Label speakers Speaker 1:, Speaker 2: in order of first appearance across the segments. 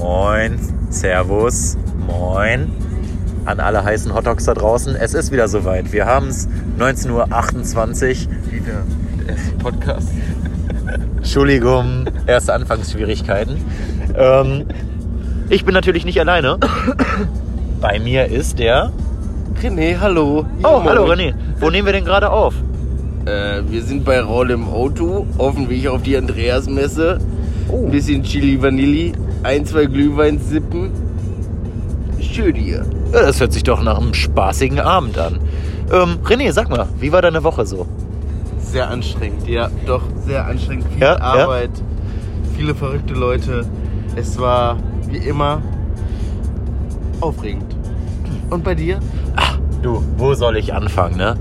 Speaker 1: Moin, Servus, moin an alle heißen Hotdogs da draußen. Es ist wieder soweit. Wir haben es 19.28 Uhr.
Speaker 2: Wieder der erste Podcast.
Speaker 1: Entschuldigung, erste Anfangsschwierigkeiten. Ähm, ich bin natürlich nicht alleine. Bei mir ist der.
Speaker 2: René, hallo.
Speaker 1: Oh, hallo René. Wo nehmen wir denn gerade auf?
Speaker 2: Äh, wir sind bei Raul im Auto, auf dem Weg auf die Andreasmesse.
Speaker 1: Oh.
Speaker 2: Ein bisschen Chili Vanilli, ein, zwei Glühwein sippen. Schön hier.
Speaker 1: Ja, Das hört sich doch nach einem spaßigen Abend an. Ähm, René, sag mal, wie war deine Woche so?
Speaker 2: Sehr anstrengend, ja, doch sehr anstrengend. Viel
Speaker 1: Ja, ja.
Speaker 2: Arbeit, viele verrückte Leute. Es war wie immer aufregend. Und bei dir?
Speaker 1: Ach, du, wo soll ich anfangen, ne?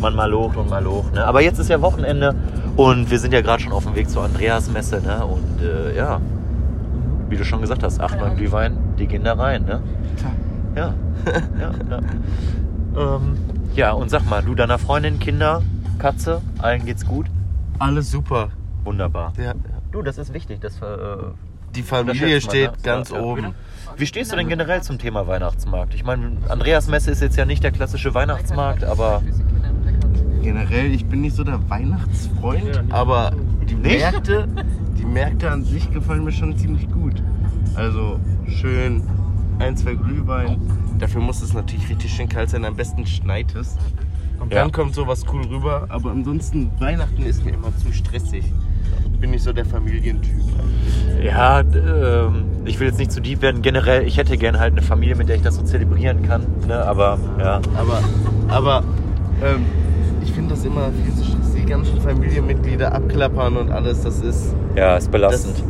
Speaker 1: Man mal hoch und mal hoch, ne? Aber jetzt ist ja Wochenende und wir sind ja gerade schon auf dem Weg zur Andreasmesse, ne? Und äh, ja, wie du schon gesagt hast, 8, 9 Glühwein, die gehen da rein, ne? Ja, ja, ja. ähm, ja, und sag mal, du deiner Freundin, Kinder, Katze, allen geht's gut?
Speaker 2: Alles super.
Speaker 1: Wunderbar.
Speaker 2: Ja.
Speaker 1: Du, das ist wichtig, das äh,
Speaker 2: Die Familie
Speaker 1: unterschätzt man,
Speaker 2: steht
Speaker 1: ne?
Speaker 2: ganz
Speaker 1: Ja,
Speaker 2: oben.
Speaker 1: Wie stehst du denn generell zum Thema Weihnachtsmarkt? Ich meine, Andreasmesse ist jetzt ja nicht der klassische Weihnachtsmarkt, aber
Speaker 2: Generell, ich bin nicht so der Weihnachtsfreund, aber die? Märkte, die Märkte an sich gefallen mir schon ziemlich gut. Also schön, ein, zwei Glühwein. Dafür muss es natürlich richtig schön kalt sein, am besten schneit es. Und
Speaker 1: Ja.
Speaker 2: dann kommt sowas cool rüber. Aber ansonsten, Weihnachten ist mir immer zu stressig. Bin nicht so der Familientyp.
Speaker 1: Ja, ähm, ich will jetzt nicht zu deep werden. Generell, ich hätte gern halt eine Familie, mit der ich das so zelebrieren kann. Ne? Aber ja,
Speaker 2: Aber, aber ähm, ich finde das immer viel zu stressig. Die ganzen Familienmitglieder abklappern und alles, das ist.
Speaker 1: ja, ist belastend.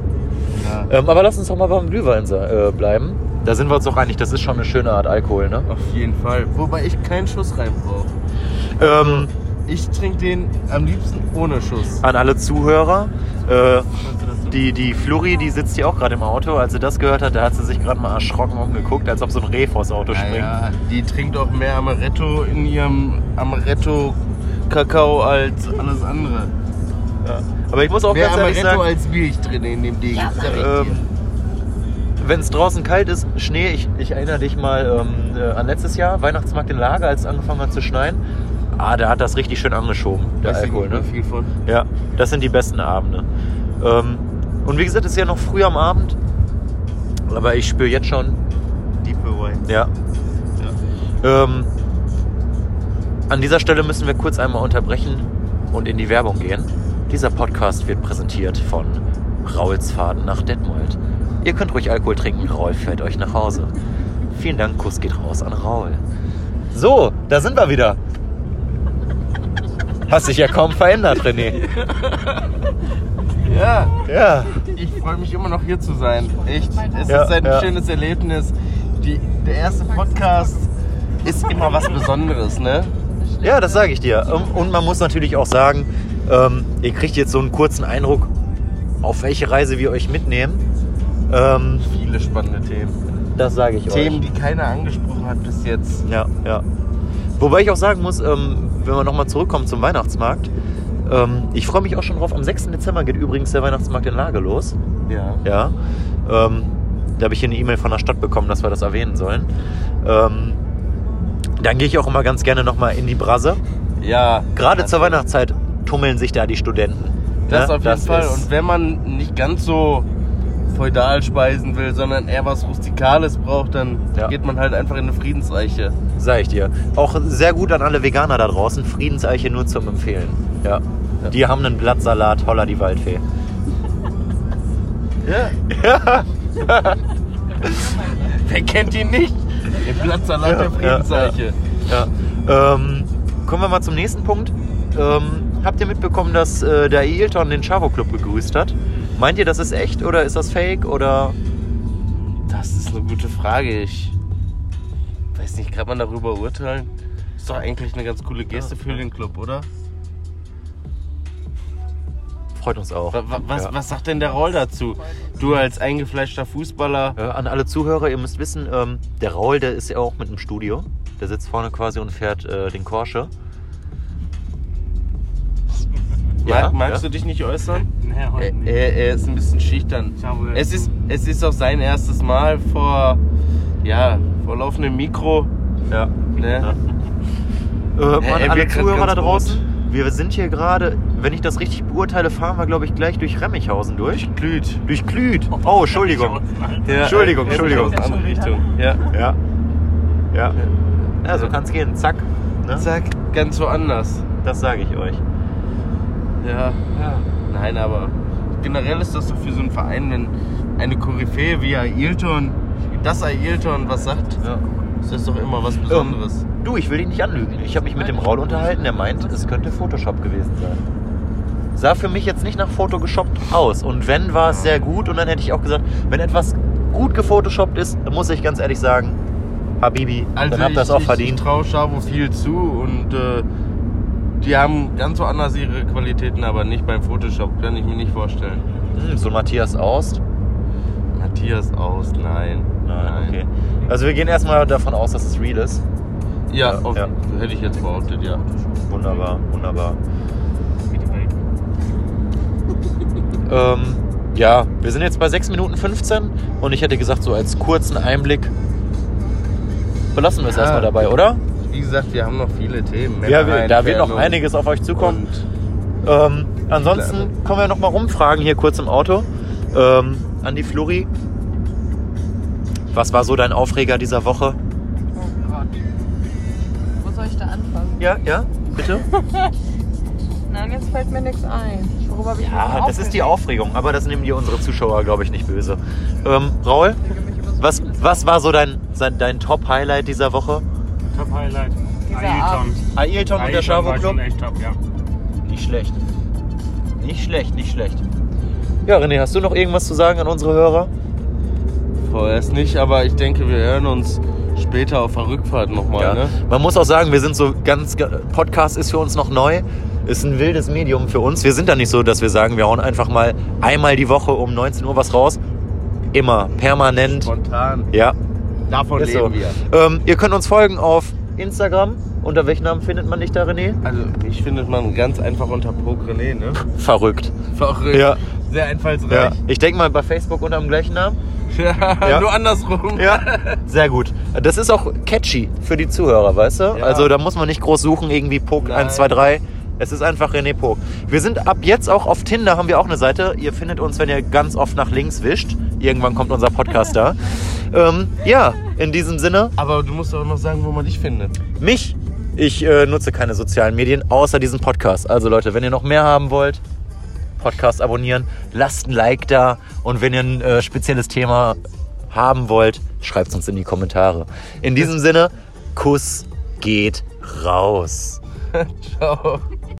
Speaker 2: Ja,
Speaker 1: Ähm, aber lass uns doch mal beim Glühwein äh, bleiben. Da sind wir uns doch einig, das ist schon eine schöne Art Alkohol, ne?
Speaker 2: auf jeden Fall. Wobei ich keinen Schuss rein brauche.
Speaker 1: Ähm,
Speaker 2: Ich trinke den am liebsten ohne Schuss.
Speaker 1: an alle Zuhörer, äh, die, die Fluri, die sitzt hier auch gerade im Auto. Als sie das gehört hat, da hat sie sich gerade mal erschrocken umgeguckt, als ob so ein Reh vors Auto springt.
Speaker 2: Naja, die trinkt auch mehr Amaretto in ihrem Amaretto-Kakao als alles andere.
Speaker 1: Ja. Aber ich muss auch
Speaker 2: Mehr
Speaker 1: ganz ehrlich
Speaker 2: Amaretto
Speaker 1: sagen,
Speaker 2: als Milch drin in dem Ding. dir.
Speaker 1: ähm, wenn es draußen kalt ist, Schnee, ich, ich erinnere dich mal ähm, äh, an letztes Jahr, Weihnachtsmarkt in Lager, als es angefangen hat zu schneien. Ah, da hat das richtig schön angeschoben, der
Speaker 2: Weiß
Speaker 1: Alkohol. Ne?
Speaker 2: viel von.
Speaker 1: Ja, das sind die besten Abende. Ähm, und wie gesagt, es ist ja noch früh am Abend, aber ich spüre jetzt schon,
Speaker 2: Deep Away.
Speaker 1: ja. Ähm, an dieser Stelle müssen wir kurz einmal unterbrechen und in die Werbung gehen. Dieser Podcast wird präsentiert von Rauls Faden nach Detmold. Ihr könnt ruhig Alkohol trinken, Raul fährt euch nach Hause. Vielen Dank, Kuss geht raus an Raul. So, da sind wir wieder. Hast dich ja kaum verändert, René.
Speaker 2: Ja,
Speaker 1: Ja.
Speaker 2: ich freue mich immer noch hier zu sein. Echt. Es
Speaker 1: Ja,
Speaker 2: ist ein
Speaker 1: ja.
Speaker 2: schönes Erlebnis. Die, der erste Podcast ist immer was Besonderes, ne?
Speaker 1: Ja, das sage ich dir. Ähm, Und man muss natürlich auch sagen, ähm, ihr kriegt jetzt so einen kurzen Eindruck, auf welche Reise wir euch mitnehmen. Ähm,
Speaker 2: Viele spannende Themen.
Speaker 1: das sage ich
Speaker 2: Themen,
Speaker 1: euch.
Speaker 2: die keiner angesprochen hat bis jetzt.
Speaker 1: Ja, ja. Wobei ich auch sagen muss, ähm, wenn wir nochmal zurückkommen zum Weihnachtsmarkt, ähm, ich freue mich auch schon drauf. Am 6. Dezember geht übrigens der Weihnachtsmarkt in Lage los.
Speaker 2: Ja.
Speaker 1: Ja. Ähm, da habe ich hier eine E-Mail von der Stadt bekommen, dass wir das erwähnen sollen. Ähm, dann gehe ich auch immer ganz gerne nochmal in die Brasse.
Speaker 2: Ja.
Speaker 1: Gerade
Speaker 2: das-
Speaker 1: zur Weihnachtszeit tummeln sich da die Studenten.
Speaker 2: Das
Speaker 1: Ne?
Speaker 2: auf jeden Fall.
Speaker 1: ist-
Speaker 2: Und wenn man nicht ganz so feudal speisen will, sondern eher was Rustikales braucht, dann
Speaker 1: Ja.
Speaker 2: geht man halt einfach in eine Friedensreiche.
Speaker 1: Sag ich dir. Auch sehr gut an alle Veganer da draußen. Friedenseiche nur zum Empfehlen. Ja.
Speaker 2: Ja.
Speaker 1: Die haben einen Blattsalat, holla die Waldfee.
Speaker 2: Ja. Wer kennt ihn nicht? Den Blattsalat der Friedenseiche.
Speaker 1: Ja. Ähm, kommen wir mal zum nächsten Punkt. Ähm, habt ihr mitbekommen, dass äh, der Ailton den Chavo Club begrüßt hat? Meint ihr, das ist echt oder ist das fake oder?
Speaker 2: Das ist eine gute Frage. Ich weiß nicht, kann man darüber urteilen? Ist doch eigentlich eine ganz coole Geste
Speaker 1: Ja,
Speaker 2: für
Speaker 1: ja.
Speaker 2: den Club, oder?
Speaker 1: Freut uns auch.
Speaker 2: Wa- wa- Was,
Speaker 1: Ja.
Speaker 2: was sagt denn der Raul dazu? Du als eingefleischter Fußballer.
Speaker 1: Äh, an alle Zuhörer, ihr müsst wissen, ähm, der Raul, der ist ja auch mit im Studio. Der sitzt vorne quasi und fährt äh, den Porsche. Ja,
Speaker 2: Mag, magst
Speaker 1: ja.
Speaker 2: du dich nicht äußern?
Speaker 3: Nee,
Speaker 2: Er,
Speaker 3: heute nicht.
Speaker 2: er, er ist ein bisschen schüchtern. Es ist, es ist auch sein erstes Mal vor, ja, vor laufendem Mikro.
Speaker 1: Ja.
Speaker 2: Ne?
Speaker 1: Äh,
Speaker 2: er
Speaker 1: Mann, alle Zuhörer da draußen, wir sind hier gerade, wenn ich das richtig beurteile, fahren wir, glaube ich, gleich durch Remmichhausen durch.
Speaker 2: Glüht.
Speaker 1: Durch Klüt. Oh, Entschuldigung.
Speaker 2: Ja,
Speaker 1: Entschuldigung, Entschuldigung.
Speaker 2: in die andere Richtung. Ja.
Speaker 1: Ja. Ja. Ja, so kann es gehen. Zack. Ne?
Speaker 2: Zack, ganz woanders.
Speaker 1: Das sage ich euch.
Speaker 2: Ja. Nein, aber generell ist das doch für so einen Verein, wenn eine Koryphäe wie Ailton, das Ailton was sagt,
Speaker 1: Ja.
Speaker 2: Ist das doch immer was Besonderes.
Speaker 1: Du, ich will dich nicht anlügen. Ich habe mich mit dem Raul unterhalten. Der meint, es könnte Photoshop gewesen sein. Sah für mich jetzt nicht nach Photoshoppt aus. Und wenn, war es sehr gut. Und dann hätte ich auch gesagt, wenn etwas gut gefotoshoppt ist, dann muss ich ganz ehrlich sagen, Habibi, dann habt das auch
Speaker 2: Also ich,
Speaker 1: verdient.
Speaker 2: Ich traue Schabo viel zu und äh, die haben ganz woanders ihre Qualitäten, aber nicht beim Photoshop, kann ich mir nicht vorstellen.
Speaker 1: Hm, so Matthias Aust.
Speaker 2: Matthias aus, nein.
Speaker 1: Nein, okay. Also wir gehen erstmal davon aus, dass es real ist.
Speaker 2: Ja, auf,
Speaker 1: ja.
Speaker 2: hätte ich jetzt behauptet, ja.
Speaker 1: Wunderbar, wunderbar. Ähm, ja, wir sind jetzt bei 6 Minuten 15 und ich hätte gesagt, so als kurzen Einblick belassen wir es
Speaker 2: Ja.
Speaker 1: erstmal dabei, oder?
Speaker 2: Wie gesagt, wir haben noch viele Themen.
Speaker 1: Ja, wir, da wird noch einiges auf euch zukommen. Ähm, ansonsten können wir noch mal rumfragen hier kurz im Auto. Ähm, an die Flori. Was war so dein Aufreger dieser Woche?
Speaker 4: Oh Gott. Wo soll ich da anfangen?
Speaker 1: Ja, ja, bitte.
Speaker 4: Nein, jetzt fällt mir nichts ein. Worüber habe ich
Speaker 1: Ja, das ist die? Aufregung, aber das nehmen dir unsere Zuschauer, glaube ich, nicht böse. Ähm, Raul, was, was war so dein, sein- dein Top-Highlight dieser Woche?
Speaker 3: Top Highlight.
Speaker 4: Dieser
Speaker 3: Ailton.
Speaker 1: Ailton und der Schavo Club?
Speaker 3: echt top, ja.
Speaker 1: Nicht schlecht. Nicht schlecht, nicht schlecht. Ja, René, hast du noch irgendwas zu sagen an unsere Hörer?
Speaker 2: Vorerst nicht, aber ich denke, wir hören uns später auf der Rückfahrt nochmal.
Speaker 1: Ja.
Speaker 2: Ne?
Speaker 1: Man muss auch sagen, wir sind so ganz. Podcast ist für uns noch neu. Ist ein wildes Medium für uns. Wir sind da nicht so, dass wir sagen, wir hauen einfach mal einmal die Woche um 19 Uhr was raus. Immer, permanent.
Speaker 2: Spontan.
Speaker 1: Ja,
Speaker 2: Davon
Speaker 1: ist
Speaker 2: leben
Speaker 1: so.
Speaker 2: wir.
Speaker 1: Ähm, ihr könnt uns folgen auf Instagram. Unter welchem Namen findet man dich da, René?
Speaker 2: Also, mich findet man ganz einfach unter Progrené, ne?
Speaker 1: Verrückt.
Speaker 2: Verrückt.
Speaker 1: Ja.
Speaker 2: Sehr
Speaker 1: Ja.
Speaker 2: einfallsreich.
Speaker 1: Ich denke mal bei Facebook unter dem gleichen Namen.
Speaker 2: Ja.
Speaker 1: Ja.
Speaker 2: Nur andersrum.
Speaker 1: Ja, sehr gut. Das ist auch catchy für die Zuhörer, weißt du?
Speaker 2: Ja.
Speaker 1: Also da muss man nicht groß suchen, irgendwie Pok
Speaker 2: Nein.
Speaker 1: 1, 2, 3. Es ist einfach René Pok. Wir sind ab jetzt auch auf Tinder, haben wir auch eine Seite. Ihr findet uns, wenn ihr ganz oft nach links wischt. Irgendwann kommt unser Podcast da. Ähm, ja, in diesem Sinne,
Speaker 2: Aber du musst auch noch sagen, wo man dich findet.
Speaker 1: mich. Ich äh, nutze keine sozialen Medien, außer diesen Podcast. Also Leute, wenn ihr noch mehr haben wollt, Podcast abonnieren, lasst ein Like da. Und wenn ihr ein äh, spezielles Thema haben wollt, schreibt es uns in die Kommentare. In diesem Sinne, Kuss geht raus.
Speaker 2: Ciao.